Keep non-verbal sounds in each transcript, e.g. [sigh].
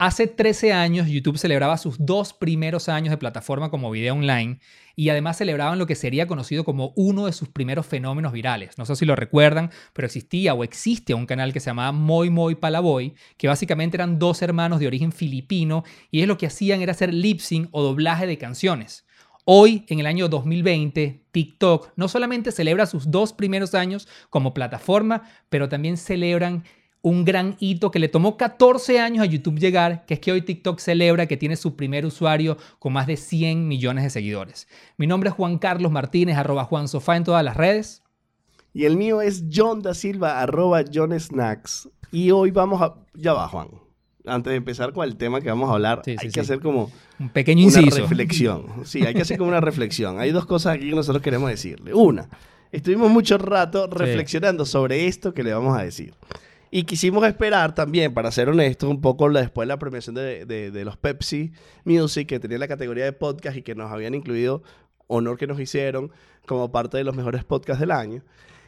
Hace 13 años YouTube celebraba sus dos primeros años de plataforma como video online y además celebraban lo que sería conocido como uno de sus primeros fenómenos virales. No sé si lo recuerdan, pero existía o existe un canal que se llamaba Moy Moy Palaboy, que básicamente eran dos hermanos de origen filipino y es lo que hacían era hacer lip sync o doblaje de canciones. Hoy, en el año 2020, TikTok no solamente celebra sus dos primeros años como plataforma, pero también celebran un gran hito que le tomó 14 años a YouTube llegar, que es que hoy TikTok celebra que tiene su primer usuario con más de 100 millones de seguidores. Mi nombre es Juan Carlos Martínez, arroba Juan Sofá en todas las redes. Y el mío es John da Silva, arroba John Snacks. Y hoy vamos a... Ya va, Juan. Antes de empezar con el tema que vamos a hablar, hay que hacer como... Un pequeño inciso. Una reflexión. Sí, hay que hacer como una reflexión. Hay dos cosas aquí que nosotros queremos decirle. Una, estuvimos mucho rato reflexionando sobre esto que le vamos a decir. Y quisimos esperar también, para ser honestos, un poco después de la premiación de, de, los Pepsi Music, que tenía la categoría de podcast y que nos habían incluido, honor que nos hicieron, como parte de los mejores podcasts del año.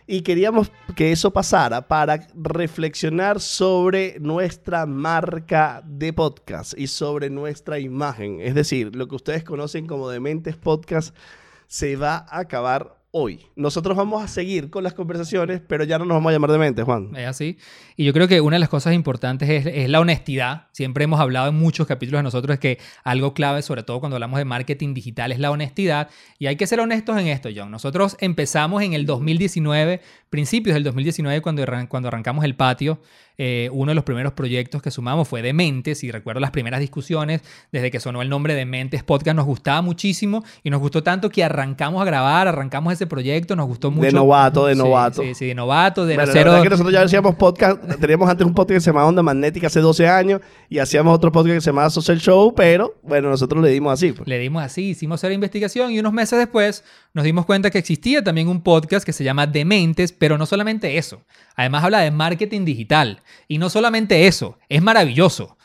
Y queríamos que eso pasara para reflexionar sobre nuestra marca de podcast y sobre nuestra imagen. Es decir, lo que ustedes conocen como Dementes Podcast se va a acabar hoy. Nosotros vamos a seguir con las conversaciones, pero ya no nos vamos a llamar de mente, Juan. Es así. Y yo creo que una de las cosas importantes es, la honestidad. Siempre hemos hablado en muchos capítulos de nosotros que algo clave, sobre todo cuando hablamos de marketing digital, es la honestidad. Y hay que ser honestos en esto, John. Nosotros empezamos en el 2019, principios del 2019, cuando, cuando arrancamos el patio. Eh, uno de los primeros proyectos que sumamos fue Dementes y recuerdo las primeras discusiones desde que sonó el nombre de Dementes Podcast nos gustaba muchísimo y nos gustó tanto que arrancamos a grabar, arrancamos ese proyecto, nos gustó mucho. De novato, de novato. Sí, sí, de novato, de bueno, cero... que nosotros ya hacíamos podcast, teníamos antes un podcast que se llamaba Onda Magnética hace 12 años y hacíamos otro podcast que se llamaba Social Show, pero bueno, nosotros le dimos así. Pues. Le dimos así, hicimos cero investigación y unos meses después nos dimos cuenta que existía también un podcast que se llama Dementes, pero no solamente eso. Además habla de marketing digital. Y no solamente eso, es maravilloso.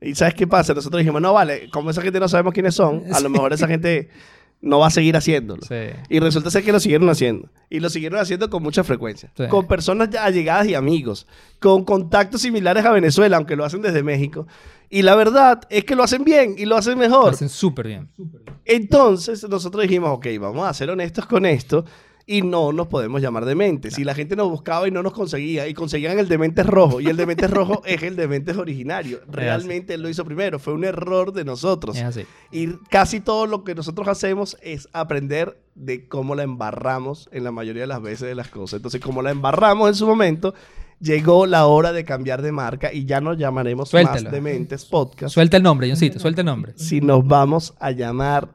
¿Y sabes qué pasa? Nosotros dijimos, no, vale, como esa gente no sabemos quiénes son, a lo [laughs] mejor esa gente no va a seguir haciéndolo. Y resulta ser que lo siguieron haciendo. Y lo siguieron haciendo con mucha frecuencia. Con personas allegadas y amigos. Con contactos similares a Venezuela, aunque lo hacen desde México. Y la verdad es que lo hacen bien y lo hacen mejor. Lo hacen súper bien. Entonces nosotros dijimos, ok, vamos a ser honestos con esto y no nos podemos llamar dementes. Si la gente nos buscaba y no nos conseguía, y conseguían el demente rojo, y el demente [laughs] rojo es el demente originario. Realmente él lo hizo primero, fue un error de nosotros. Y casi todo lo que nosotros hacemos es aprender de cómo la embarramos en la mayoría de las veces de las cosas. Entonces, como la embarramos en su momento, llegó la hora de cambiar de marca y ya nos llamaremos más Dementes Podcast. Suelta el nombre, Johncito, suelta el nombre. Si nos vamos a llamar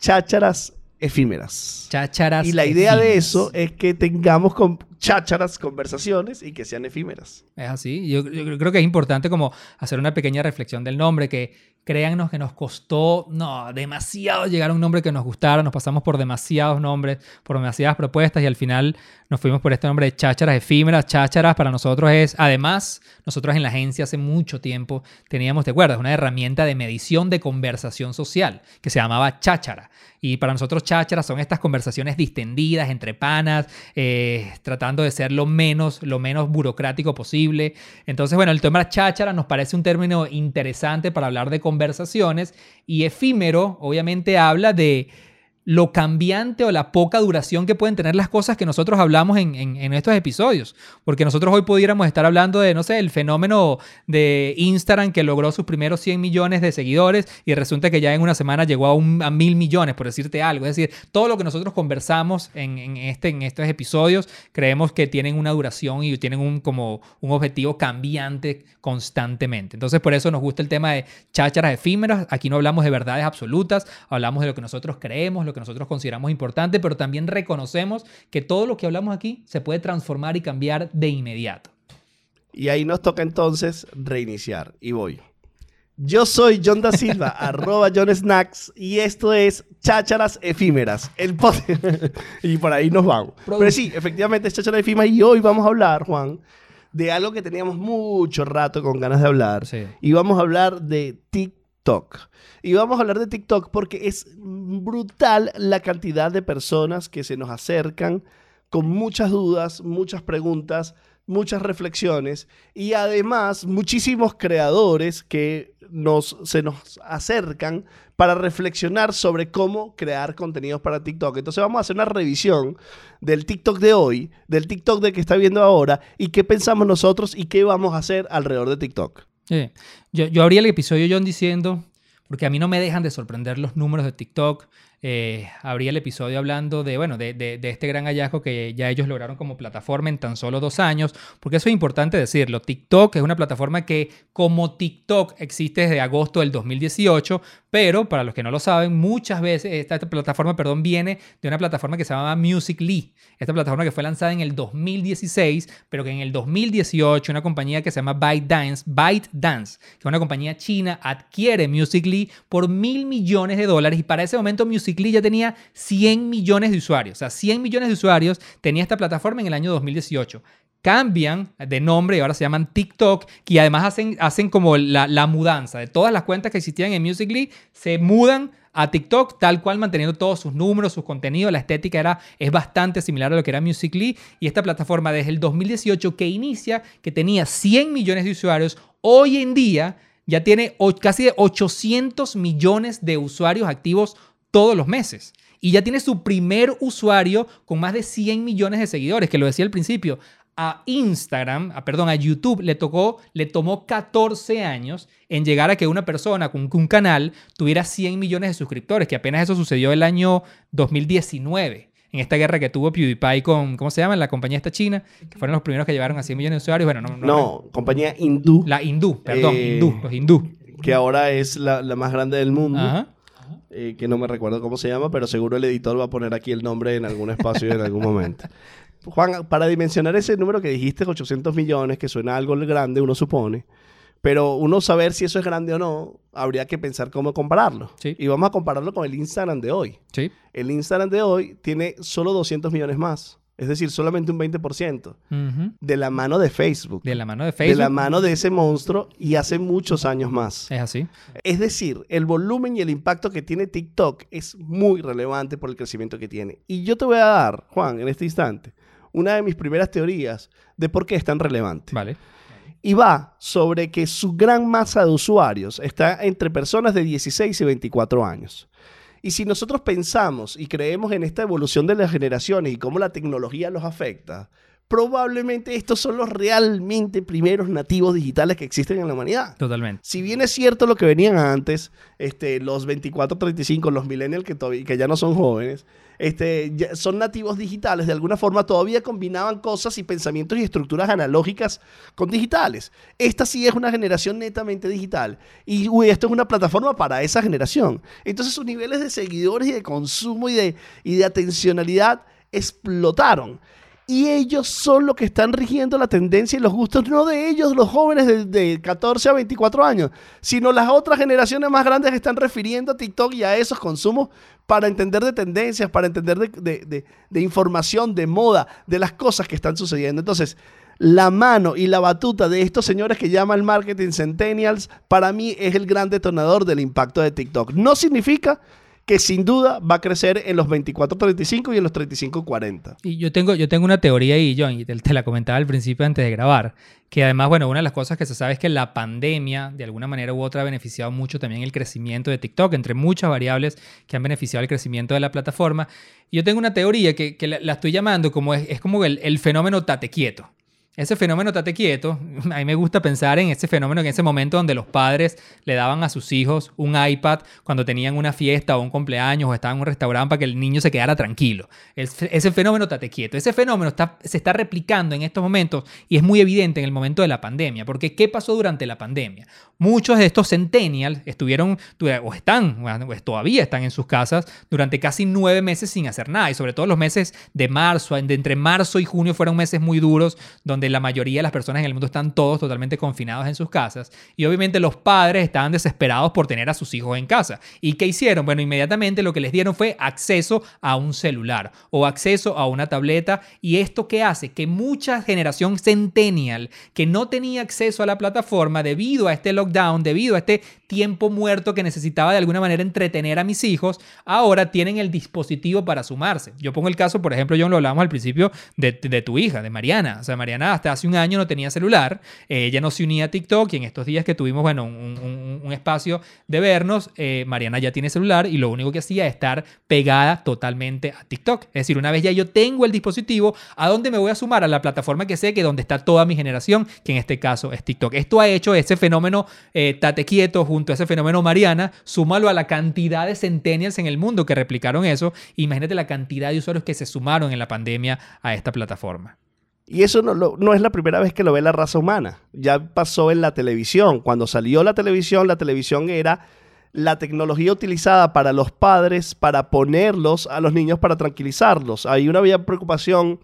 Chácharas efímeras. Chácharas. Y la idea de eso es que tengamos con chácharas conversaciones y que sean efímeras. Es así. Yo, yo, creo que es importante como hacer una pequeña reflexión del nombre, que créannos que nos costó, no, demasiado llegar a un nombre que nos gustara, nos pasamos por demasiados nombres, por demasiadas propuestas y al final nos fuimos por este nombre de chácharas efímeras. Chácharas para nosotros es, además, nosotros en la agencia hace mucho tiempo teníamos, ¿te acuerdas? Una herramienta de medición de conversación social que se llamaba cháchara. Y para nosotros chácharas son estas conversaciones distendidas entre panas, eh, tratando de ser lo menos, lo menos burocrático posible. Entonces, bueno, el tema cháchara nos parece un término interesante para hablar de conversaciones y efímero obviamente habla de lo cambiante o la poca duración que pueden tener las cosas que nosotros hablamos en, en, estos episodios. Porque nosotros hoy pudiéramos estar hablando de, no sé, el fenómeno de Instagram que logró sus primeros 100 millones de seguidores y resulta que ya en una semana llegó a, un, a mil millones, por decirte algo. Es decir, todo lo que nosotros conversamos en, en, este, en estos episodios creemos que tienen una duración y tienen un, como un objetivo cambiante constantemente. Entonces, por eso nos gusta el tema de chácharas efímeras. Aquí no hablamos de verdades absolutas, hablamos de lo que nosotros creemos, lo que nosotros consideramos importante, pero también reconocemos que todo lo que hablamos aquí se puede transformar y cambiar de inmediato. Y ahí nos toca entonces reiniciar. Y voy. Yo soy John da Silva, [laughs] arroba John Snacks, y esto es Chácharas Efímeras, el [laughs] y por ahí nos vamos. Pero sí, efectivamente es Chácharas Efímeras, y hoy vamos a hablar, Juan, de algo que teníamos mucho rato con ganas de hablar. Y vamos a hablar de TikTok TikTok. Y vamos a hablar de TikTok porque es brutal la cantidad de personas que se nos acercan con muchas dudas, muchas preguntas muchas reflexiones y además muchísimos creadores que nos, se nos acercan para reflexionar sobre cómo crear contenidos para TikTok. Entonces vamos a hacer una revisión del TikTok de hoy, del TikTok de que está viendo ahora y qué pensamos nosotros y qué vamos a hacer alrededor de TikTok. Yo, yo abrí el episodio John diciendo, porque a mí no me dejan de sorprender los números de TikTok, eh, habría el episodio hablando de, bueno, de, de, este gran hallazgo que ya ellos lograron como plataforma en tan solo dos años, porque eso es importante decirlo. TikTok es una plataforma que como TikTok existe desde agosto del 2018, pero para los que no lo saben, muchas veces esta, plataforma, perdón, viene de una plataforma que se llama Musical.ly. Esta plataforma que fue lanzada en el 2016, pero que en el 2018 una compañía que se llama ByteDance, ByteDance, que es una compañía china, adquiere Musical.ly por mil millones de dólares y para ese momento Musical ya tenía 100 millones de usuarios. O sea, 100 millones de usuarios tenía esta plataforma en el año 2018 cambian de nombre y ahora se llaman TikTok, y además hacen, hacen como la, mudanza. De todas las cuentas que existían en Musical.ly, se mudan a TikTok, tal cual manteniendo todos sus números, sus contenidos, la estética era, es bastante similar a lo que era Musical.ly, y esta plataforma desde el 2018 que inicia, que tenía 100 millones de usuarios, hoy en día ya tiene casi 800 millones de usuarios activos todos los meses. Y ya tiene su primer usuario con más de 100 millones de seguidores, que lo decía al principio. A Instagram, a, perdón, a YouTube le tocó, le tomó 14 años en llegar a que una persona con un canal tuviera 100 millones de suscriptores, que apenas eso sucedió el año 2019 en esta guerra que tuvo PewDiePie con, ¿cómo se llama? La compañía esta china, que fueron los primeros que llevaron a 100 millones de usuarios. Bueno, no, no, compañía hindú. La hindú, perdón, eh, hindú, los hindú. Que ahora es la, la más grande del mundo. Ajá. Eh, que no me recuerdo cómo se llama, pero seguro el editor va a poner aquí el nombre en algún espacio en algún momento. [laughs] Juan, para dimensionar ese número que dijiste, 800 millones, que suena algo grande, uno supone, pero uno saber si eso es grande o no, habría que pensar cómo compararlo. Y vamos a compararlo con el Instagram de hoy. Sí. El Instagram de hoy tiene solo 200 millones más. Es decir, solamente un 20%. De la mano de Facebook. De la mano de Facebook. De la mano de ese monstruo y hace muchos años más. Es así. Es decir, el volumen y el impacto que tiene TikTok es muy relevante por el crecimiento que tiene. Y yo te voy a dar, Juan, en este instante, una de mis primeras teorías de por qué es tan relevante. Vale. Y va sobre que su gran masa de usuarios está entre personas de 16 y 24 años. Y si nosotros pensamos y creemos en esta evolución de las generaciones y cómo la tecnología los afecta, probablemente estos son los realmente primeros nativos digitales que existen en la humanidad. Totalmente. Si bien es cierto lo que venían antes, este, los 24, 35, los millennials que, que ya no son jóvenes, este, son nativos digitales, de alguna forma todavía combinaban cosas y pensamientos y estructuras analógicas con digitales. Esta sí es una generación netamente digital y esto es una plataforma para esa generación. Entonces sus niveles de seguidores y de consumo y de, y de atencionalidad explotaron y ellos son los que están rigiendo la tendencia y los gustos, no de ellos, los jóvenes de, 14 a 24 años, sino las otras generaciones más grandes que están refiriendo a TikTok y a esos consumos para entender de tendencias, para entender de, de información, de moda, de las cosas que están sucediendo. Entonces, la mano y la batuta de estos señores que llama el marketing centennials, para mí es el gran detonador del impacto de TikTok. No significa que sin duda va a crecer en los 24-35 y en los 35-40. Y yo tengo, yo tengo una teoría ahí, John, y te, la comentaba al principio antes de grabar, que además, bueno, una de las cosas que se sabe es que la pandemia, de alguna manera u otra, ha beneficiado mucho también el crecimiento de TikTok, entre muchas variables que han beneficiado el crecimiento de la plataforma. Yo tengo una teoría que, la, estoy llamando como es, como el, el fenómeno tate quieto. Ese fenómeno tate quieto, a mí me gusta pensar en ese fenómeno, en ese momento donde los padres le daban a sus hijos un iPad cuando tenían una fiesta o un cumpleaños o estaban en un restaurante para que el niño se quedara tranquilo. Ese fenómeno tate quieto. Ese fenómeno está, se está replicando en estos momentos y es muy evidente en el momento de la pandemia. Porque ¿qué pasó durante la pandemia? Muchos de estos centennials estuvieron o están, o todavía están en sus casas durante casi nueve meses sin hacer nada. Y sobre todo los meses de marzo, entre marzo y junio fueron meses muy duros donde la mayoría de las personas en el mundo están todos totalmente confinados en sus casas. Y obviamente los padres estaban desesperados por tener a sus hijos en casa. ¿Y qué hicieron? Bueno, inmediatamente lo que les dieron fue acceso a un celular o acceso a una tableta. ¿Y esto qué hace? Que mucha generación centennial que no tenía acceso a la plataforma debido a este lockdown, debido a este tiempo muerto que necesitaba de alguna manera entretener a mis hijos, ahora tienen el dispositivo para sumarse. Yo pongo el caso, por ejemplo, yo lo hablábamos al principio de, de tu hija, de Mariana. O sea, Mariana hasta hace un año no tenía celular, eh, ella no se unía a TikTok y en estos días que tuvimos, bueno, un, espacio de vernos, eh, Mariana ya tiene celular y lo único que hacía es estar pegada totalmente a TikTok. Es decir, una vez ya yo tengo el dispositivo, ¿a dónde me voy a sumar? A la plataforma que sé que donde está toda mi generación, que en este caso es TikTok. Esto ha hecho ese fenómeno eh, tate quieto junto a ese fenómeno Mariana, súmalo a la cantidad de centennials en el mundo que replicaron eso. Imagínate la cantidad de usuarios que se sumaron en la pandemia a esta plataforma. Y eso no, no, es la primera vez que lo ve la raza humana. Ya pasó en la televisión. Cuando salió la televisión, la televisión era la tecnología utilizada para los padres para ponerlos a los niños para tranquilizarlos. Hay una vía preocupación.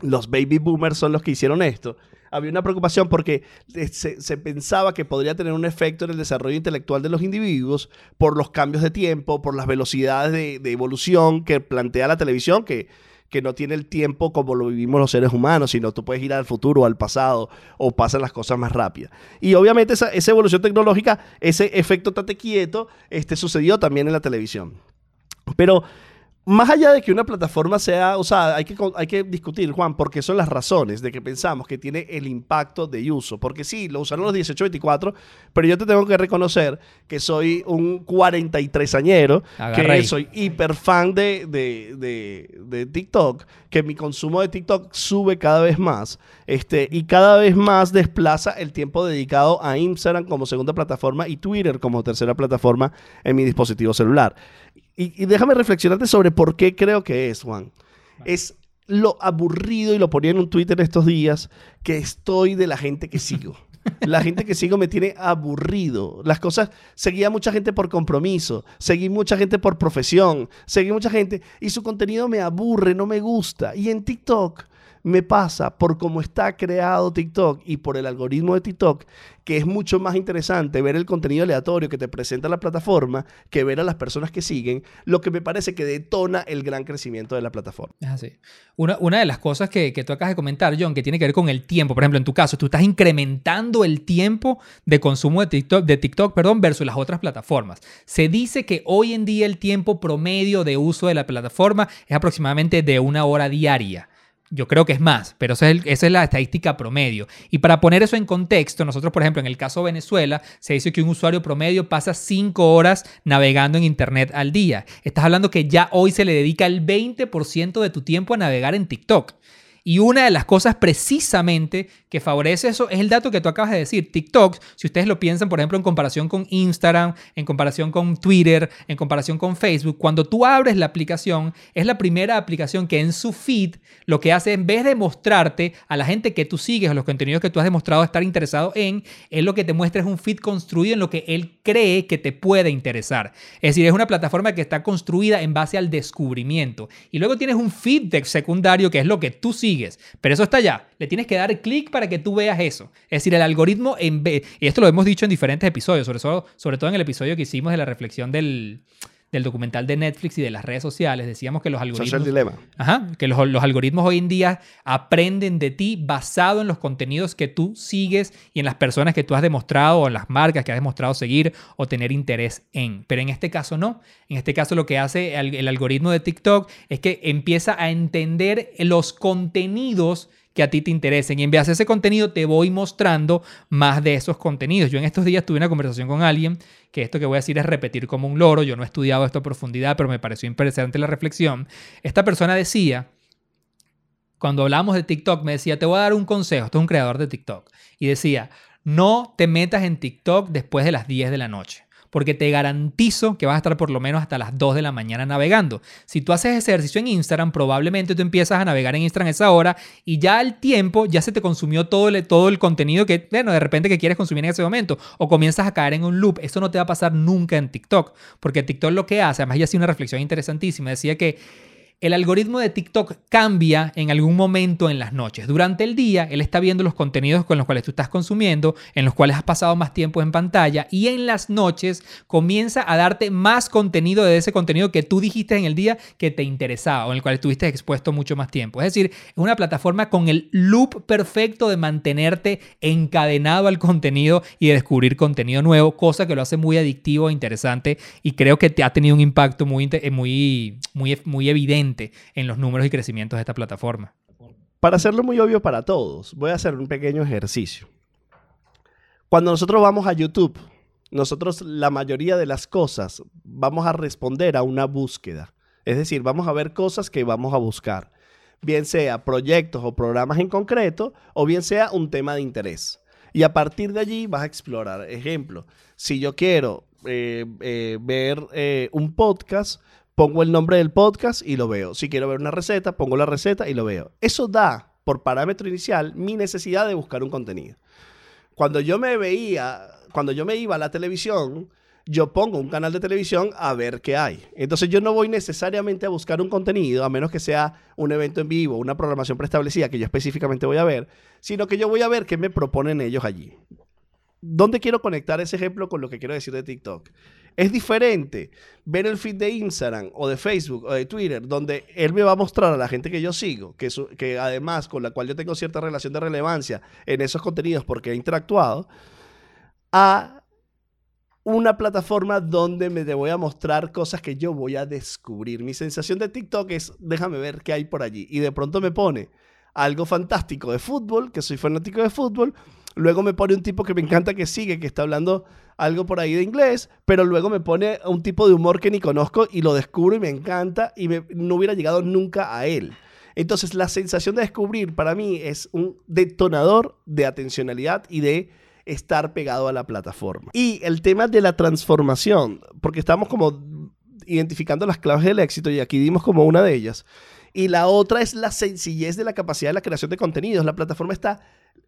Los baby boomers son los que hicieron esto. Había una preocupación porque eh, se, pensaba que podría tener un efecto en el desarrollo intelectual de los individuos por los cambios de tiempo, por las velocidades de, de evolución que plantea la televisión, que que no tiene el tiempo como lo vivimos los seres humanos, sino tú puedes ir al futuro al pasado o pasan las cosas más rápidas. Y obviamente esa, evolución tecnológica, ese efecto tate quieto, este, sucedió también en la televisión. Pero más allá de que una plataforma sea usada, hay que, hay que discutir, Juan, por qué son las razones de que pensamos que tiene el impacto de uso. Porque sí, lo usaron los 18-24, pero yo te tengo que reconocer que soy un 43añero, que soy hiper fan de, de, TikTok, que mi consumo de TikTok sube cada vez más este, y cada vez más desplaza el tiempo dedicado a Instagram como segunda plataforma y Twitter como tercera plataforma en mi dispositivo celular. Y, déjame reflexionarte sobre por qué creo que es, Juan. Es lo aburrido, y lo ponía en un Twitter estos días, que estoy de la gente que sigo. [laughs] La gente que sigo me tiene aburrido. Las cosas, seguía mucha gente por compromiso, seguí mucha gente por profesión, seguí mucha gente y su contenido me aburre, no me gusta. Y en TikTok me pasa por cómo está creado TikTok y por el algoritmo de TikTok, que es mucho más interesante ver el contenido aleatorio que te presenta la plataforma que ver a las personas que siguen, lo que me parece que detona el gran crecimiento de la plataforma. Es así. Una, de las cosas que, que tú acabas de comentar, John, que tiene que ver con el tiempo, por ejemplo, en tu caso, tú estás incrementando el tiempo de consumo de TikTok, de TikTok perdón, versus las otras plataformas. Se dice que hoy en día el tiempo promedio de uso de la plataforma es aproximadamente de una hora diaria. Yo creo que es más, pero esa es, la estadística promedio. Y para poner eso en contexto, nosotros, por ejemplo, en el caso de Venezuela, se dice que un usuario promedio pasa 5 horas navegando en Internet al día. Estás hablando que ya hoy se le dedica el 20% de tu tiempo a navegar en TikTok. Y una de las cosas precisamente que favorece eso es el dato que tú acabas de decir. TikTok, si ustedes lo piensan, por ejemplo, en comparación con Instagram, en comparación con Twitter, en comparación con Facebook, cuando tú abres la aplicación, es la primera aplicación que en su feed lo que hace, en vez de mostrarte a la gente que tú sigues o los contenidos que tú has demostrado estar interesado en, es lo que te muestra es un feed construido en lo que él cree que te puede interesar. Es decir, es una plataforma que está construida en base al descubrimiento. Y luego tienes un feed secundario que es lo que tú sigues pero eso está allá. Le tienes que dar clic para que tú veas eso. Es decir, el algoritmo, en y esto lo hemos dicho en diferentes episodios, sobre, sobre todo en el episodio que hicimos de la reflexión del, del documental de Netflix y de las redes sociales, decíamos que los algoritmos... dilema. Ajá, que los, los, algoritmos hoy en día aprenden de ti basado en los contenidos que tú sigues y en las personas que tú has demostrado o en las marcas que has demostrado seguir o tener interés en. Pero en este caso no. En este caso lo que hace el, el algoritmo de TikTok es que empieza a entender los contenidos que a ti te interesen. Y en vez de ese contenido, te voy mostrando más de esos contenidos. Yo en estos días tuve una conversación con alguien que esto que voy a decir es repetir como un loro. Yo no he estudiado esto a profundidad, pero me pareció interesante la reflexión. Esta persona decía, cuando hablamos de TikTok, me decía, te voy a dar un consejo. Esto es un creador de TikTok. Y decía, no te metas en TikTok después de las 10 de la noche porque te garantizo que vas a estar por lo menos hasta las 2 de la mañana navegando. Si tú haces ejercicio en Instagram, probablemente tú empiezas a navegar en Instagram a esa hora y ya al tiempo ya se te consumió todo el, todo el contenido que, bueno, de repente que quieres consumir en ese momento o comienzas a caer en un loop. Eso no te va a pasar nunca en TikTok, porque TikTok lo que hace, además ya hacía una reflexión interesantísima, decía que el algoritmo de TikTok cambia en algún momento en las noches. Durante el día, él está viendo los contenidos con los cuales tú estás consumiendo, en los cuales has pasado más tiempo en pantalla, y en las noches comienza a darte más contenido de ese contenido que tú dijiste en el día que te interesaba o en el cual estuviste expuesto mucho más tiempo. Es decir, es una plataforma con el loop perfecto de mantenerte encadenado al contenido y de descubrir contenido nuevo, cosa que lo hace muy adictivo e interesante y creo que te ha tenido un impacto muy, muy, muy, muy evidente en los números y crecimientos de esta plataforma. Para hacerlo muy obvio para todos, voy a hacer un pequeño ejercicio. Cuando nosotros vamos a YouTube, nosotros la mayoría de las cosas vamos a responder a una búsqueda. Es decir, vamos a ver cosas que vamos a buscar. Bien sea proyectos o programas en concreto, o bien sea un tema de interés. Y a partir de allí vas a explorar. Ejemplo, si yo quiero eh, eh, ver eh, un podcast, pongo el nombre del podcast y lo veo. Si quiero ver una receta, pongo la receta y lo veo. Eso da por parámetro inicial mi necesidad de buscar un contenido. Cuando yo me veía, cuando yo me iba a la televisión, yo pongo un canal de televisión a ver qué hay. Entonces yo no voy necesariamente a buscar un contenido, a menos que sea un evento en vivo, una programación preestablecida que yo específicamente voy a ver, sino que yo voy a ver qué me proponen ellos allí. ¿Dónde quiero conectar ese ejemplo con lo que quiero decir de TikTok? Es diferente ver el feed de Instagram o de Facebook o de Twitter, donde él me va a mostrar a la gente que yo sigo, que, además con la cual yo tengo cierta relación de relevancia en esos contenidos porque he interactuado, a una plataforma donde me voy a mostrar cosas que yo voy a descubrir. Mi sensación de TikTok es, déjame ver qué hay por allí. Y de pronto me pone algo fantástico de fútbol, que soy fanático de fútbol, Luego me pone un tipo que me encanta que sigue, que está hablando algo por ahí de inglés, pero luego me pone un tipo de humor que ni conozco y lo descubro y me encanta y no hubiera llegado nunca a él. Entonces la sensación de descubrir para mí es un detonador de atencionalidad y de estar pegado a la plataforma. Y el tema de la transformación, porque estamos como identificando las claves del éxito y aquí dimos como una de ellas. Y la otra es la sencillez de la capacidad de la creación de contenidos. La plataforma está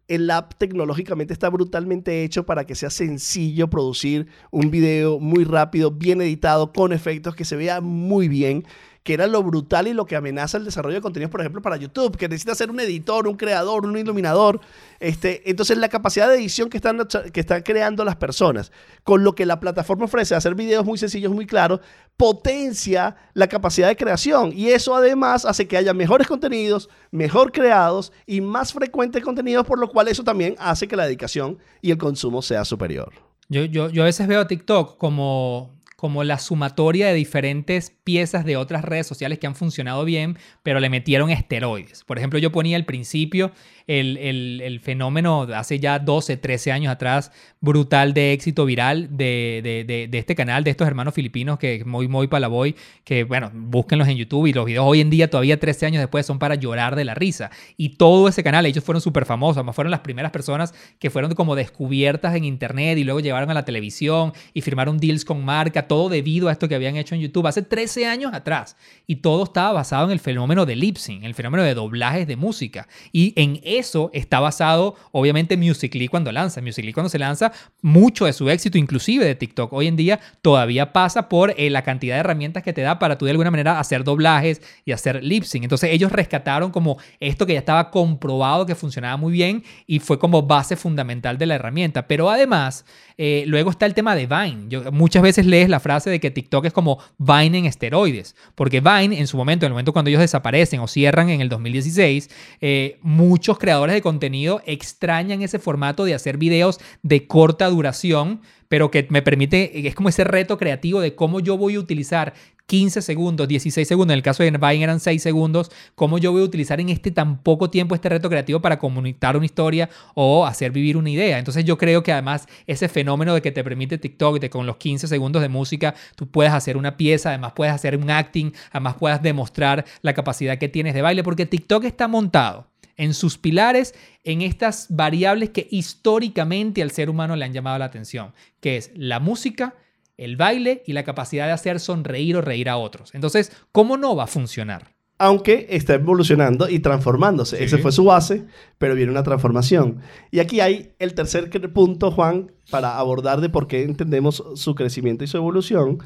el app tecnológicamente está brutalmente hecho para que sea sencillo producir un video muy rápido, bien editado, con efectos, que se vea muy bien que era lo brutal y lo que amenaza el desarrollo de contenidos, por ejemplo, para YouTube, que necesita ser un editor, un creador, un iluminador. Este, entonces, la capacidad de edición que están, que están creando las personas, con lo que la plataforma ofrece, hacer videos muy sencillos, muy claros, potencia la capacidad de creación. Y eso además hace que haya mejores contenidos, mejor creados y más frecuentes contenidos, por lo cual eso también hace que la dedicación y el consumo sea superior. Yo, yo, yo a veces veo TikTok como como la sumatoria de diferentes piezas de otras redes sociales que han funcionado bien, pero le metieron esteroides. Por ejemplo, yo ponía al principio el, el, fenómeno hace ya 12, 13 años atrás, brutal de éxito viral de, de, de, este canal, de estos hermanos filipinos que muy, muy palaboy, que bueno, búsquenlos en YouTube y los videos hoy en día, todavía 13 años después, son para llorar de la risa. Y todo ese canal, ellos fueron súper famosos, además fueron las primeras personas que fueron como descubiertas en Internet y luego llevaron a la televisión y firmaron deals con marca, todo debido a esto que habían hecho en YouTube hace 13 años atrás. Y todo estaba basado en el fenómeno de lip el fenómeno de doblajes de música. Y en eso está basado, obviamente, Musical.ly cuando lanza. Musical.ly cuando se lanza, mucho de su éxito, inclusive de TikTok, hoy en día todavía pasa por eh, la cantidad de herramientas que te da para tú de alguna manera hacer doblajes y hacer lip sync. Entonces ellos rescataron como esto que ya estaba comprobado que funcionaba muy bien y fue como base fundamental de la herramienta. Pero además, eh, luego está el tema de Vine. Yo, muchas veces lees la frase de que TikTok es como Vine en esteroides, porque Vine en su momento, en el momento cuando ellos desaparecen o cierran en el 2016, eh, muchos creadores de contenido extrañan ese formato de hacer videos de corta duración, pero que me permite, es como ese reto creativo de cómo yo voy a utilizar 15 segundos, 16 segundos, en el caso de Vine eran 6 segundos, cómo yo voy a utilizar en este tan poco tiempo este reto creativo para comunicar una historia o hacer vivir una idea. Entonces yo creo que además ese fenómeno de que te permite TikTok, de con los 15 segundos de música, tú puedes hacer una pieza, además puedes hacer un acting, además puedes demostrar la capacidad que tienes de baile, porque TikTok está montado en sus pilares, en estas variables que históricamente al ser humano le han llamado la atención, que es la música, el baile y la capacidad de hacer sonreír o reír a otros. Entonces, ¿cómo no va a funcionar? Aunque está evolucionando y transformándose. Ese fue su base, pero viene una transformación. Y aquí hay el tercer punto, Juan, para abordar de por qué entendemos su crecimiento y su evolución.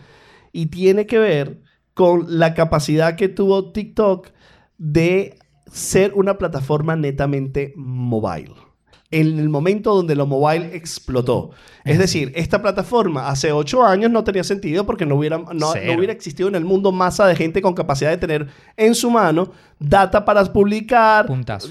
Y tiene que ver con la capacidad que tuvo TikTok de ser una plataforma netamente mobile. En el momento donde lo mobile explotó. Es decir, esta plataforma hace ocho años no tenía sentido porque no hubiera, no, hubiera existido en el mundo masa de gente con capacidad de tener en su mano data para publicar,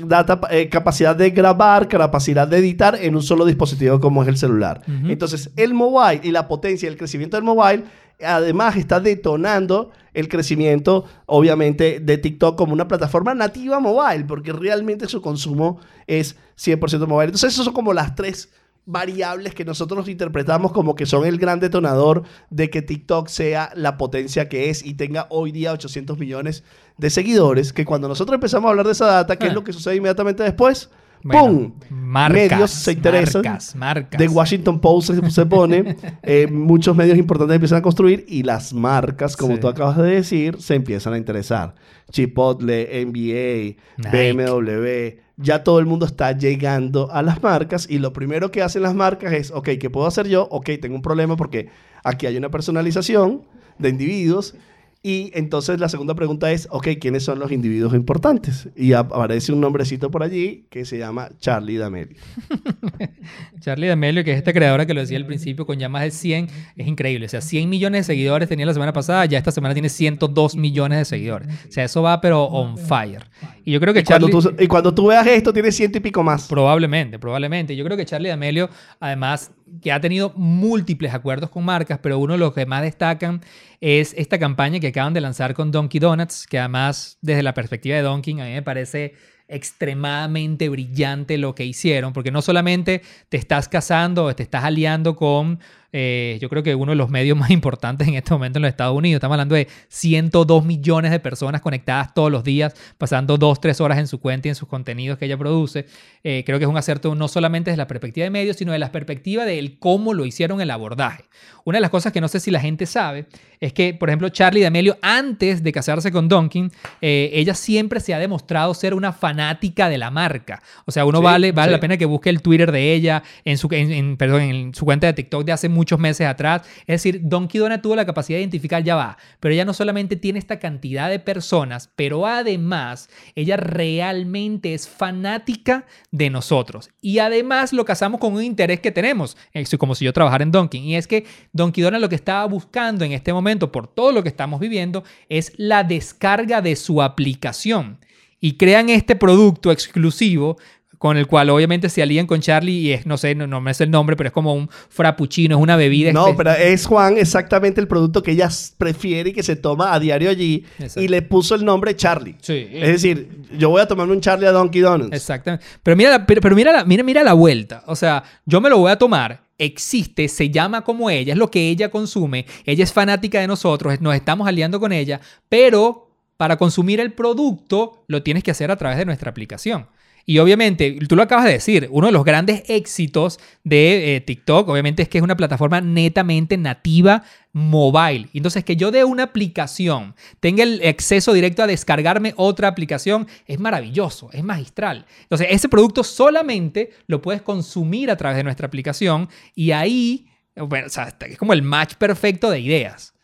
data, eh, capacidad de grabar, capacidad de editar en un solo dispositivo como es el celular. Entonces, el mobile y la potencia y el crecimiento del mobile además está detonando el crecimiento, obviamente, de TikTok como una plataforma nativa mobile, porque realmente su consumo es 100% mobile. Entonces, esas son como las tres variables que nosotros interpretamos como que son el gran detonador de que TikTok sea la potencia que es y tenga hoy día 800 millones de seguidores, que cuando nosotros empezamos a hablar de esa data, ¿qué es Ah. lo que sucede inmediatamente después? Bueno, ¡Pum! marcas, medios se interesan. marcas, marcas. The Washington Post se, pone, [laughs] eh, muchos medios importantes empiezan a construir y las marcas, como Sí. tú acabas de decir, se empiezan a interesar. Chipotle, NBA, Nike. BMW, ya todo el mundo está llegando a las marcas y lo primero que hacen las marcas es, ok, ¿qué puedo hacer yo? Ok, tengo un problema porque aquí hay una personalización de individuos y entonces la segunda pregunta es, ok, ¿quiénes son los individuos importantes? Y ap- aparece un nombrecito por allí que se llama Charlie D'Amelio. [laughs] Charlie D'Amelio, que es esta creadora que lo decía al principio con ya más de 100, es increíble. O sea, 100 millones de seguidores tenía la semana pasada, ya esta semana tiene 102 millones de seguidores. O sea, eso va pero on fire. Y yo creo que Y cuando, Charlie... tú, y cuando tú veas esto, tiene ciento y pico más. Probablemente, probablemente. Yo creo que Charlie D'Amelio, además, que ha tenido múltiples acuerdos con marcas, pero uno de los que más destacan es esta campaña que acaban de lanzar con Donkey Donuts, que además, desde la perspectiva de Donkey, a mí me parece extremadamente brillante lo que hicieron, porque no solamente te estás casando o te estás aliando con, eh, yo creo que uno de los medios más [laughs] importantes en este momento en los Estados Unidos, estamos hablando de 102 millones de personas conectadas todos los días, pasando 2, 3 horas en su cuenta y en sus contenidos que ella produce. Eh, creo que es un acierto no solamente desde la perspectiva de medios, sino de la perspectiva del cómo lo hicieron el abordaje. Una de las cosas que no sé si la gente sabe es que, por ejemplo, Charlie D'Amelio, antes de casarse con Donkin, eh, ella siempre se ha demostrado ser una fanática de la marca. O sea, uno Sí, vale, vale sí. la pena que busque el Twitter de ella, en su, en, en- perdón, en su cuenta de TikTok de hace muchos meses atrás. Es decir, Donkey Donut tuvo la capacidad de identificar, ya va, pero ella no solamente tiene esta cantidad de personas, pero además ella realmente es fanática de nosotros. Y además lo casamos con un interés que tenemos, es como si yo trabajara en Donkey. Y es que Donkey Donut lo que estaba buscando en este momento, por todo lo que estamos viviendo, es la descarga de su aplicación. Y crean este producto exclusivo con el cual obviamente se alían con Charlie y es, no sé, no, no me sé el nombre, pero es como un frappuccino, es una bebida. No, pero es Juan exactamente el producto que ella prefiere y que se toma a diario allí Exacto. y le puso el nombre Charlie. Sí. Es decir, yo voy a tomarme un Charlie a Donkey Donuts. Exactamente. Pero mira, la, pero, pero mira, la, mira, mira la vuelta. O sea, yo me lo voy a tomar. Existe, se llama como ella, es lo que ella consume. Ella es fanática de nosotros, es- nos estamos aliando con ella, pero para consumir el producto lo tienes que hacer a través de nuestra aplicación. Y obviamente, tú lo acabas de decir, uno de los grandes éxitos de eh, TikTok, obviamente, es que es una plataforma netamente nativa mobile. Entonces, que yo de una aplicación tenga el acceso directo a descargarme otra aplicación es maravilloso, es magistral. Entonces, ese producto solamente lo puedes consumir a través de nuestra aplicación y ahí, es como el match perfecto de ideas.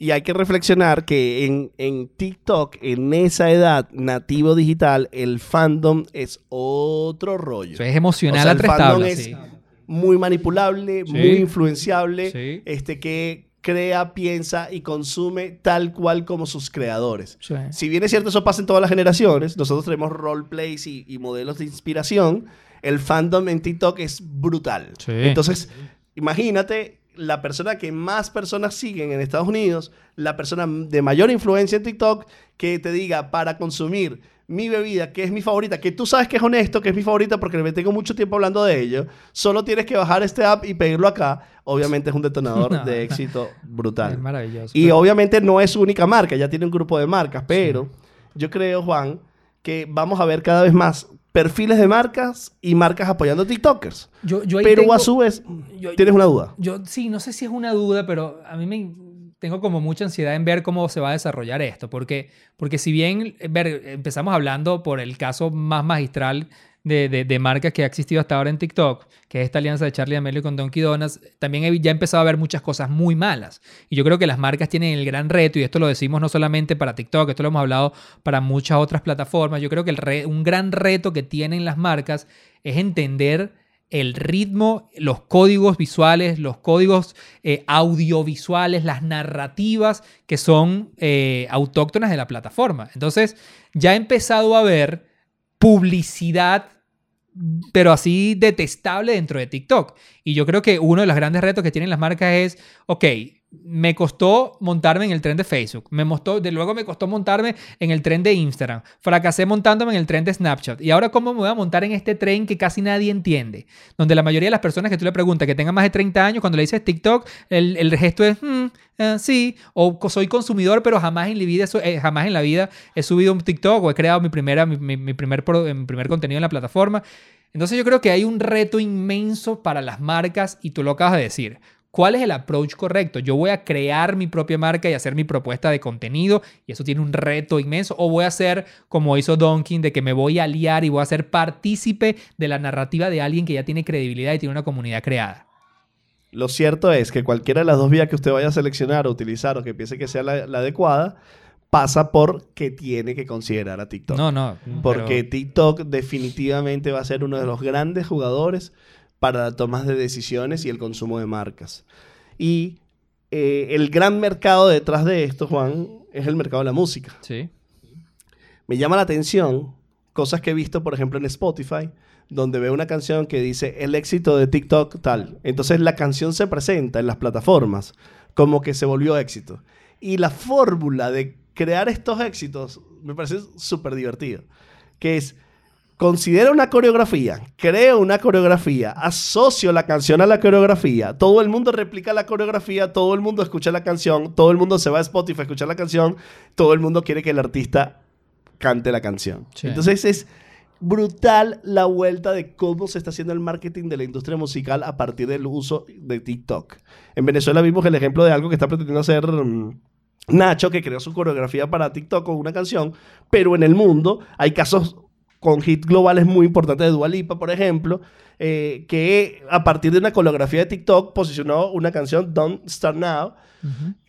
Y hay que reflexionar que en, en TikTok, en esa edad nativo digital, el fandom es otro rollo. Es emocional O sea, a el tres fandom tablas, es sí. muy manipulable, Sí. muy influenciable, Sí. este, que crea, piensa y consume tal cual como sus creadores. Si bien es cierto, eso pasa en todas las generaciones, nosotros tenemos roleplays y, y modelos de inspiración, el fandom en TikTok es brutal. Entonces, imagínate la persona que más personas siguen en Estados Unidos, la persona de mayor influencia en TikTok, que te diga para consumir mi bebida, que es mi favorita, que tú sabes que es honesto, que es mi favorita porque me tengo mucho tiempo hablando de ello, solo tienes que bajar este app y pedirlo acá, obviamente es un detonador No, [laughs] de éxito brutal. Es maravilloso. Y Pero- obviamente no es su única marca, ya tiene un grupo de marcas, pero yo creo, Juan, que vamos a ver cada vez más perfiles de marcas y marcas apoyando TikTokers. yo, yo ahí Pero tengo- a su vez, yo- tienes una duda. Yo sí, no sé si es una duda, pero a mí me tengo como mucha ansiedad en ver cómo se va a desarrollar esto, porque, porque si bien eh, ver, empezamos hablando por el caso más magistral de, de, de marcas que ha existido hasta ahora en TikTok, que es esta alianza de Charlie D'Amelio con Donkey Donuts, también he ya he empezado a ver muchas cosas muy malas. Y yo creo que las marcas tienen el gran reto, y esto lo decimos no solamente para TikTok, esto lo hemos hablado para muchas otras plataformas, yo creo que el un gran reto que tienen las marcas es entender el ritmo, los códigos visuales, los códigos eh, audiovisuales, las narrativas que son eh, autóctonas de la plataforma. Entonces, ya ha empezado a haber publicidad, pero así detestable dentro de TikTok. Y yo creo que uno de los grandes retos que tienen las marcas es, ok, me costó montarme en el tren de Facebook. Me mostró, de luego me costó montarme en el tren de Instagram. Fracasé montándome en el tren de Snapchat. Y ahora, ¿cómo me voy a montar en este tren que casi nadie entiende? Donde la mayoría de las personas que tú le preguntas que tengan más de 30 años, cuando le dices TikTok, el, el gesto es, hmm, eh, sí, o soy consumidor, pero jamás en, la vida, eh, jamás en la vida he subido un TikTok o he creado mi, primera, primer, mi primer contenido en la plataforma. Entonces yo creo que hay un reto inmenso para las marcas y tú lo acabas de decir. ¿Cuál es el approach correcto? Yo voy a crear mi propia marca y hacer mi propuesta de contenido y eso tiene un reto inmenso. O voy a hacer como hizo Donkin, de que me voy a aliar y voy a ser partícipe de la narrativa de alguien que ya tiene credibilidad y tiene una comunidad creada. Lo cierto es que cualquiera de las dos vías que usted vaya a seleccionar o utilizar o que piense que sea la, adecuada, pasa por que tiene que considerar a TikTok. No, no. Porque TikTok definitivamente va a ser uno de los grandes jugadores para la toma de decisiones y el consumo de marcas. Y eh, el gran mercado detrás de esto, Juan, es el mercado de la música. Sí. Me llama la atención cosas que he visto, por ejemplo, en Spotify, donde veo una canción que dice el éxito de TikTok tal. Entonces la canción se presenta en las plataformas como que se volvió éxito. Y la fórmula de crear estos éxitos me parece súper divertido. Que es considero una coreografía, creo una coreografía, asocio la canción a la coreografía, todo el mundo replica la coreografía, todo el mundo escucha la canción, todo el mundo se va a Spotify a escuchar la canción, todo el mundo quiere que el artista cante la canción. Entonces es brutal la vuelta de cómo se está haciendo el marketing de la industria musical a partir del uso de TikTok. En Venezuela vimos el ejemplo de algo que está pretendiendo hacer... Mm, Nacho, que creó su coreografía para TikTok con una canción, pero en el mundo hay casos con hits globales muy importantes de Dualipa, por ejemplo, eh, que a partir de una coreografía de TikTok posicionó una canción, Don't Start Now,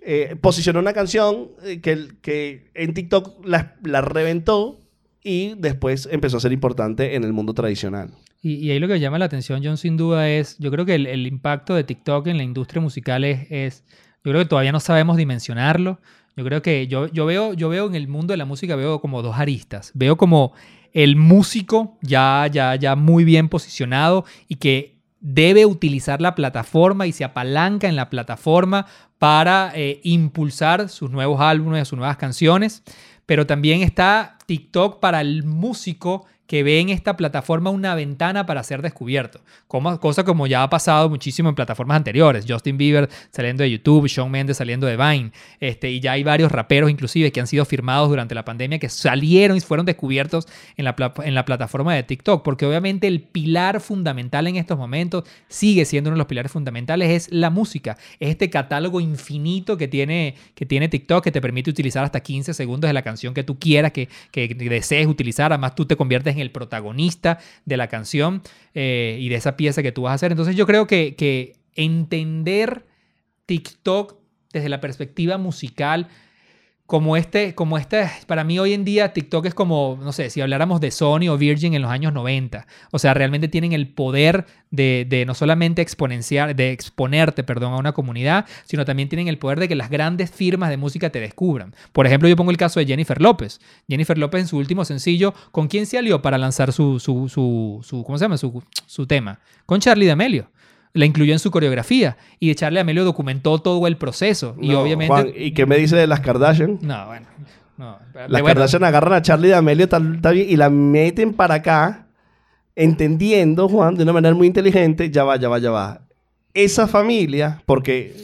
eh, posicionó una canción eh, que, que en TikTok la, la, reventó y después empezó a ser importante en el mundo tradicional. Y, ahí lo que llama la atención, John, sin duda es, yo creo que el, impacto de TikTok en la industria musical es, es, yo creo que todavía no sabemos dimensionarlo. Yo creo que yo, yo, veo, yo veo en el mundo de la música, veo como dos aristas. Veo como el músico ya, ya, ya muy bien posicionado y que debe utilizar la plataforma y se apalanca en la plataforma para eh, impulsar sus nuevos álbumes, sus nuevas canciones. Pero también está TikTok para el músico que ve en esta plataforma una ventana para ser descubierto. Como, cosa como ya ha pasado muchísimo en plataformas anteriores. Justin Bieber saliendo de YouTube, Shawn Mendes saliendo de Vine. Este, y ya hay varios raperos inclusive que han sido firmados durante la pandemia que salieron y fueron descubiertos en la, plataforma de TikTok. Porque obviamente el pilar fundamental en estos momentos sigue siendo uno de los pilares fundamentales es la música. Es este catálogo infinito que tiene, que tiene TikTok que te permite utilizar hasta 15 segundos de la canción que tú quieras, que, que desees utilizar. Además tú te conviertes el protagonista de la canción eh, y de esa pieza que tú vas a hacer. Entonces yo creo que, que entender TikTok desde la perspectiva musical como este, como este, para mí hoy en día TikTok es como, no sé, si habláramos de Sony o Virgin en los años 90. O sea, realmente tienen el poder de, de, no solamente exponenciar, de exponerte, perdón, a una comunidad, sino también tienen el poder de que las grandes firmas de música te descubran. Por ejemplo, yo pongo el caso de Jennifer López. Jennifer López en su último sencillo, ¿con quién se alió para lanzar su, su, su, su ¿cómo se llama? Su, su tema. Con Charlie D'Amelio la incluyó en su coreografía y de Charlie Amelio documentó todo el proceso. y obviamente. ¿y qué me dice de las Kardashian? No, bueno. No, las Kardashian agarran a Charlie D'Amelio y la meten para acá, entendiendo, Juan, de una manera muy inteligente, ya va, ya va, ya va. Esa familia, porque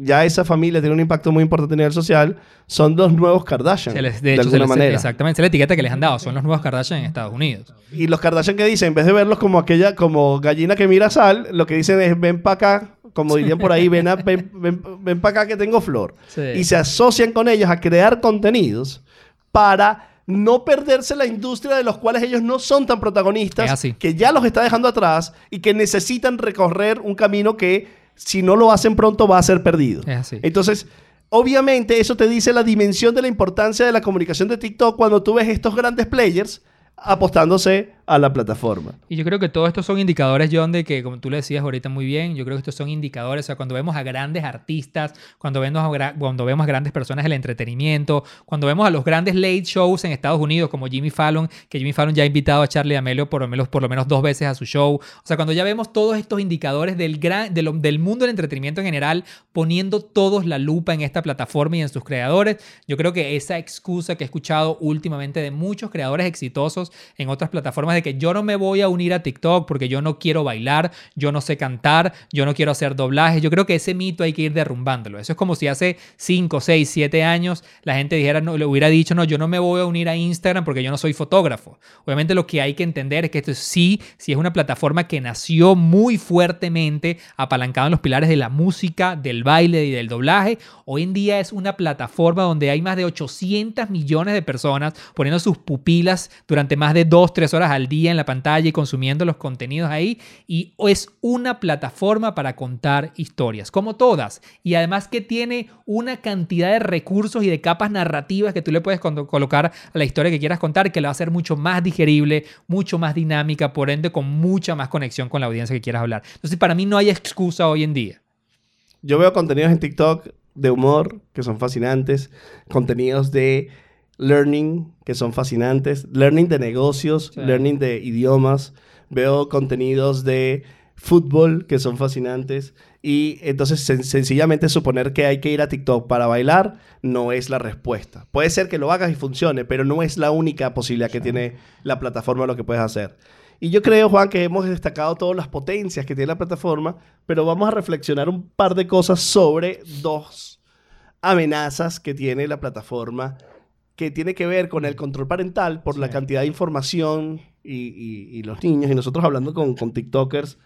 ya esa familia tiene un impacto muy importante a nivel social, son dos nuevos Kardashian. de, alguna manera. Exactamente, es la etiqueta que les han dado, son los nuevos Kardashian en Estados Unidos. Y los Kardashian que dicen, en vez de verlos como aquella, como gallina que mira sal, lo que dicen es ven para acá, como dirían por ahí, ven, ven, para acá que tengo flor. Y se asocian con ellos a crear contenidos para no perderse la industria de los cuales ellos no son tan protagonistas, que ya los está dejando atrás y que necesitan recorrer un camino que si no lo hacen pronto va a ser perdido. Entonces, obviamente eso te dice la dimensión de la importancia de la comunicación de TikTok cuando tú ves estos grandes players apostándose a la plataforma. Y yo creo que todos estos son indicadores, John, de que, como tú le decías ahorita muy bien, yo creo que estos son indicadores, o sea, cuando vemos a grandes artistas, cuando vemos a, cuando vemos grandes personas del entretenimiento, cuando vemos a los grandes late shows en Estados Unidos, como Jimmy Fallon, que Jimmy Fallon ya ha invitado a Charlie Amelio por lo menos, por lo menos dos veces a su show, o sea, cuando ya vemos todos estos indicadores del, gran, del mundo del entretenimiento en general, poniendo todos la lupa en esta plataforma y en sus creadores, yo creo que esa excusa que he escuchado últimamente de muchos creadores exitosos en otras plataformas de que yo no me voy a unir a TikTok porque yo no quiero bailar, yo no sé cantar, yo no quiero hacer doblaje. Yo creo que ese mito hay que ir derrumbándolo. Eso es como si hace 5, 6, 7 años la gente dijera, no, le hubiera dicho, no, yo no me voy a unir a Instagram porque yo no soy fotógrafo. Obviamente lo que hay que entender es que esto sí, sí es una plataforma que nació muy fuertemente apalancado en los pilares de la música, del baile y del doblaje. Hoy en día es una plataforma donde hay más de 800 millones de personas poniendo sus pupilas durante más de 2, 3 horas al día en la pantalla y consumiendo los contenidos ahí. Y es una plataforma para contar historias, como todas. Y además que tiene una cantidad de recursos y de capas narrativas que tú le puedes colocar a la historia que quieras contar, que la va a hacer mucho más digerible, mucho más dinámica, por ende con mucha más conexión con la audiencia que quieras hablar. Entonces, para mí no hay excusa hoy en día. Yo veo contenidos en TikTok de humor que son fascinantes, contenidos de learning que son fascinantes, learning de negocios, learning de idiomas, veo contenidos de fútbol que son fascinantes y entonces sencillamente suponer que hay que ir a TikTok para bailar no es la respuesta. Puede ser que lo hagas y funcione, pero no es la única posibilidad que tiene la plataforma lo que puedes hacer. Y yo creo, Juan, que hemos destacado todas las potencias que tiene la plataforma, pero vamos a reflexionar un par de cosas sobre dos amenazas que tiene la plataforma que tiene que ver con el control parental por la cantidad de información y, los niños. Y nosotros hablando con, con TikTokers,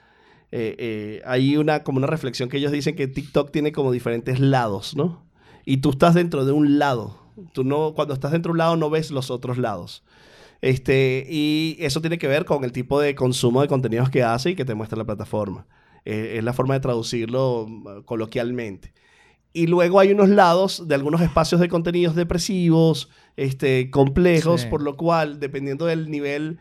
eh, eh, hay una, como una reflexión que ellos dicen que TikTok tiene como diferentes lados, ¿no? Y tú estás dentro de un lado. Tú no, cuando estás dentro de un lado no ves los otros lados. Este, y eso tiene que ver con el tipo de consumo de contenidos que hace y que te muestra la plataforma. Eh, es la forma de traducirlo mm, coloquialmente. Y luego hay unos lados de algunos espacios de contenidos depresivos, este, complejos, por lo cual, dependiendo del nivel,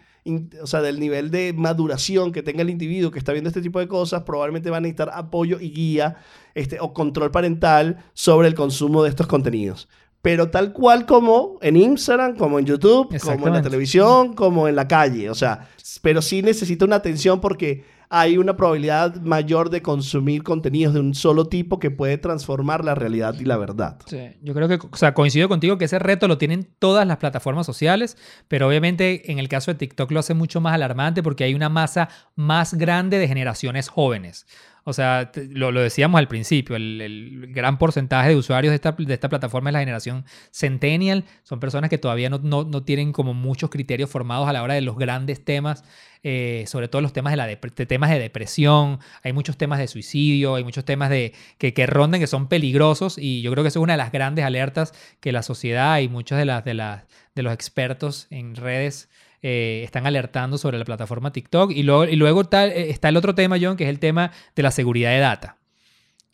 o sea, del nivel de maduración que tenga el individuo que está viendo este tipo de cosas, probablemente va a necesitar apoyo y guía este, o control parental sobre el consumo de estos contenidos. Pero tal cual como en Instagram, como en YouTube, como en la televisión, como en la calle. O sea, pero sí necesita una atención porque hay una probabilidad mayor de consumir contenidos de un solo tipo que puede transformar la realidad y la verdad. Yo creo que, o sea, coincido contigo que ese reto lo tienen todas las plataformas sociales, pero obviamente en el caso de TikTok lo hace mucho más alarmante porque hay una masa más grande de generaciones jóvenes. O sea, lo, decíamos al principio, el, gran porcentaje de usuarios de esta, de esta, plataforma es la generación Centennial. Son personas que todavía no, no, tienen como muchos criterios formados a la hora de los grandes temas, eh, sobre todo los temas de, la de, temas de depresión. Hay muchos temas de suicidio, hay muchos temas de, que, que ronden que son peligrosos y yo creo que eso es una de las grandes alertas que la sociedad y muchos de, las, de, las, de los expertos en redes eh, están alertando sobre la plataforma TikTok. Y luego, y luego está, eh, está el otro tema, John, que es el tema de la seguridad de data.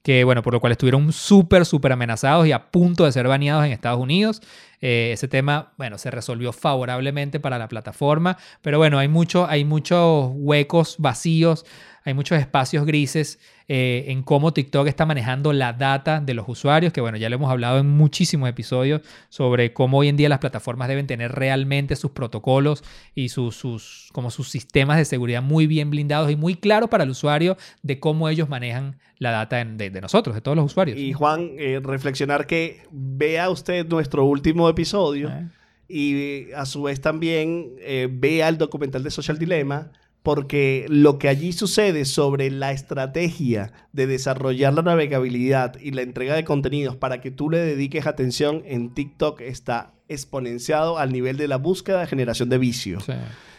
Que, bueno, por lo cual estuvieron súper, súper amenazados y a punto de ser baneados en Estados Unidos. Eh, ese tema, bueno, se resolvió favorablemente para la plataforma, pero bueno, hay, mucho, hay muchos huecos vacíos, hay muchos espacios grises eh, en cómo TikTok está manejando la data de los usuarios, que bueno, ya lo hemos hablado en muchísimos episodios sobre cómo hoy en día las plataformas deben tener realmente sus protocolos y sus, sus, como sus sistemas de seguridad muy bien blindados y muy claros para el usuario de cómo ellos manejan la data de, nosotros, de todos los usuarios. Y Juan, eh, reflexionar que vea usted nuestro último episodio eh. y a su vez también eh, vea el documental de Social Dilemma porque lo que allí sucede sobre la estrategia de desarrollar la navegabilidad y la entrega de contenidos para que tú le dediques atención en TikTok está exponenciado al nivel de la búsqueda de generación de vicio.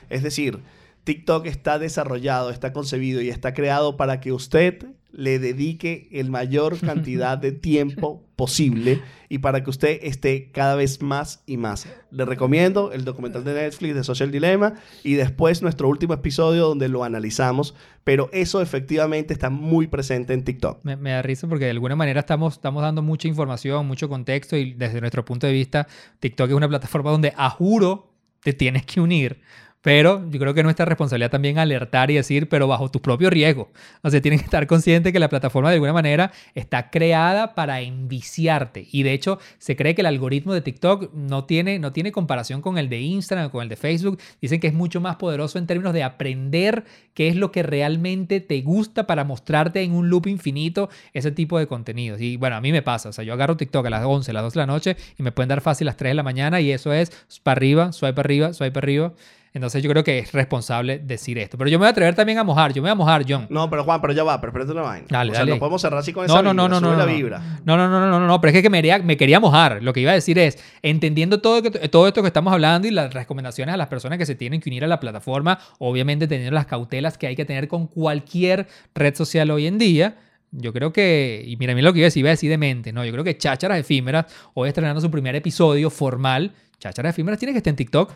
Es decir, TikTok está desarrollado, está concebido y está creado para que usted le dedique el mayor cantidad de tiempo [laughs] posible y para que usted esté cada vez más y más. Le recomiendo el documental de Netflix de Social Dilemma y después nuestro último episodio donde lo analizamos, pero eso efectivamente está muy presente en TikTok. Me, da risa porque de alguna manera estamos, estamos dando mucha información, mucho contexto y desde nuestro punto de vista TikTok es una plataforma donde a juro te tienes que unir Pero yo creo que es nuestra responsabilidad también alertar y decir, pero bajo tu propio riesgo. O sea, tienen que estar conscientes que la plataforma de alguna manera está creada para enviciarte. Y de hecho, se cree que el algoritmo de TikTok no tiene, no tiene comparación con el de Instagram o con el de Facebook. Dicen que es mucho más poderoso en términos de aprender qué es lo que realmente te gusta para mostrarte en un loop infinito ese tipo de contenidos. Y bueno, a mí me pasa. O sea, yo agarro TikTok a las 11, a las 2 de la noche y me pueden dar fácil las 3 de la mañana y eso es para arriba, swipe arriba, swipe arriba. Entonces yo creo que es responsable decir esto. Pero yo me voy a atrever también a mojar. Yo me voy a mojar, John. No, pero Juan, pero ya va, pero espérate una vaina. Dale, o sea, dale. no podemos cerrar así con No, esa no, no, vibra, no, sube no, la no. vibra. No, no, no, no, no, no, pero es que, que me, quería, me quería mojar. Lo que iba a decir es, entendiendo todo, que- todo esto que estamos hablando y las recomendaciones a las personas que se tienen que unir a la plataforma, obviamente teniendo las cautelas que hay que tener con cualquier red social hoy en día, yo creo que, y mira, mira lo que iba a decir, iba a decir de mente, no, yo creo que Chácharas Efímeras, hoy estrenando su primer episodio formal, Chácharas Efímeras tiene que estar en TikTok.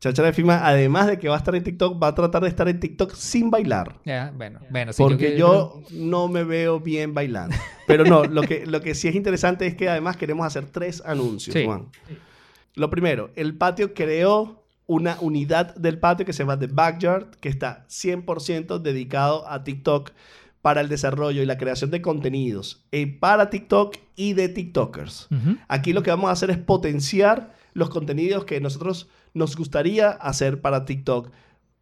Chachara de Fima, además de que va a estar en TikTok, va a tratar de estar en TikTok sin bailar. Ya, bueno, bueno, sí, Porque que- yo no me veo bien bailando. Pero no, lo que, lo que sí es interesante es que además queremos hacer tres anuncios, Sí. Juan. Lo primero, el patio creó una unidad del patio que se llama The Backyard, que está 100% dedicado a TikTok para el desarrollo y la creación de contenidos eh, para TikTok y de TikTokers. Aquí lo que vamos a hacer es potenciar los contenidos que nosotros nos gustaría hacer para TikTok,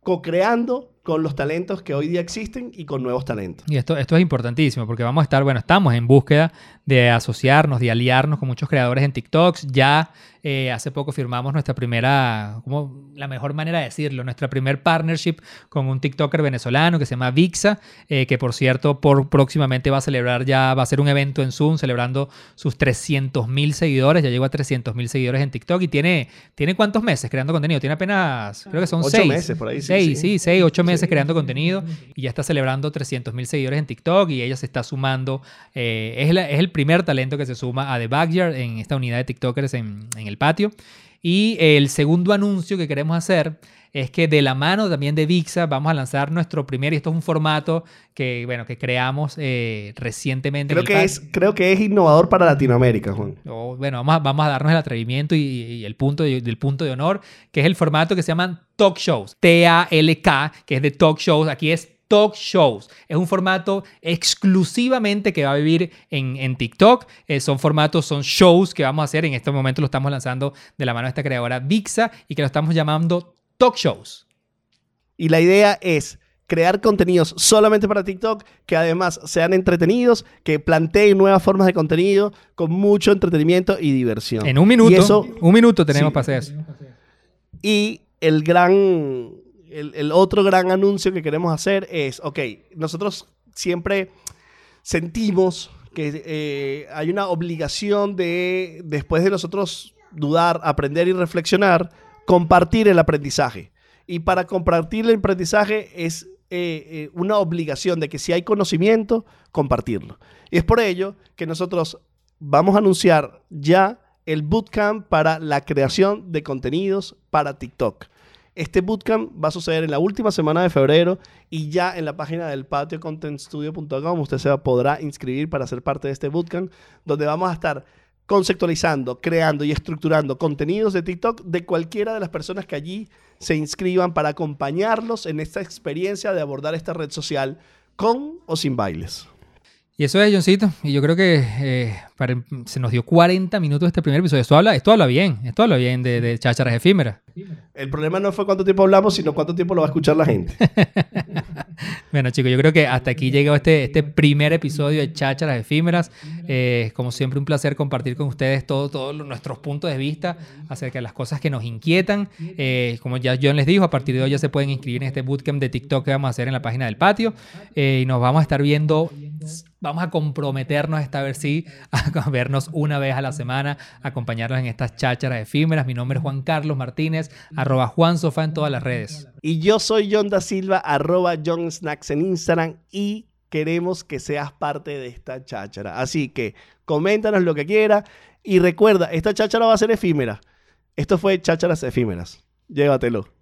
co-creando con los talentos que hoy día existen y con nuevos talentos. Y esto, esto es importantísimo porque vamos a estar, bueno, estamos en búsqueda de asociarnos, de aliarnos con muchos creadores en TikToks. Ya eh, hace poco firmamos nuestra primera, como la mejor manera de decirlo, nuestra primer partnership con un TikToker venezolano que se llama Vixa, eh, que por cierto por, próximamente va a celebrar ya, va a ser un evento en Zoom celebrando sus 300 mil seguidores. Ya llegó a 300 mil seguidores en TikTok y tiene, ¿tiene cuántos meses creando contenido? Tiene apenas, creo que son Ocho seis. meses por ahí, sí, Seis, sí. sí, seis, ocho creando contenido y ya está celebrando 300 mil seguidores en TikTok y ella se está sumando. eh, es, es el primer talento que se suma a The Backyard en esta unidad de TikTokers en, en el patio. Y el segundo anuncio que queremos hacer es que de la mano también de Vixa vamos a lanzar nuestro primer, y esto es un formato que, bueno, que creamos eh, recientemente. en Creo el que, es, creo que es innovador para Latinoamérica, Juan. Bueno, vamos a, vamos a darnos el atrevimiento y, y el punto de- del punto de honor, que es el formato que se llaman talk shows. T-A-L-K, que es de talk shows. Aquí es talk shows. Es un formato exclusivamente que va a vivir en, en TikTok. Eh, son formatos, son shows que vamos a hacer. En este momento lo estamos lanzando de la mano de esta creadora Vixa y que lo estamos llamando talk shows. Y la idea es crear contenidos solamente para TikTok que además sean entretenidos, que planteen nuevas formas de contenido con mucho entretenimiento y diversión. En un minuto, Y, eso, un minuto tenemos Sí. para hacer eso. y el gran, el, el otro gran anuncio que queremos hacer es, ok, nosotros siempre sentimos que eh, hay una obligación de, después de nosotros dudar, aprender y reflexionar, compartir el aprendizaje. Y para compartir el aprendizaje es eh, eh, una obligación de que si hay conocimiento, compartirlo. Y es por ello que nosotros vamos a anunciar ya el bootcamp para la creación de contenidos para TikTok. Este bootcamp va a suceder en la última semana de febrero y ya en la página del patiocontentstudio.com usted se podrá inscribir para ser parte de este bootcamp donde vamos a estar conceptualizando, creando y estructurando contenidos de TikTok de cualquiera de las personas que allí se inscriban para acompañarlos en esta experiencia de abordar esta red social con o sin bailes. Y eso es, Johncito. Y yo creo que eh, para- se nos dio 40 minutos este primer episodio. Esto habla, esto habla bien. Esto habla bien de, de chácharas efímeras. El problema no fue cuánto tiempo hablamos, sino cuánto tiempo lo va a escuchar la gente. [laughs] Bueno, chicos, yo creo que hasta aquí llegó este, este primer episodio de Chácharas Efímeras. Eh, como siempre, un placer compartir con ustedes todo- todos nuestros puntos de vista acerca de las cosas que nos inquietan. Eh, como ya John les dijo, a partir de hoy ya se pueden inscribir en este bootcamp de TikTok que vamos a hacer en la página del patio. Eh, y nos vamos a estar viendo, vamos a comprometernos esta vez sí, a [laughs] vernos una vez a la semana, acompañarnos en estas chácharas efímeras. Mi nombre es Juan Carlos Martínez, arroba Juan Sofá en todas las redes. Y yo soy John da Silva, arroba John Snacks en Instagram y queremos que seas parte de esta cháchara. Así que coméntanos lo que quieras y recuerda, esta cháchara va a ser efímera. Esto fue Chácharas Efímeras. Llévatelo.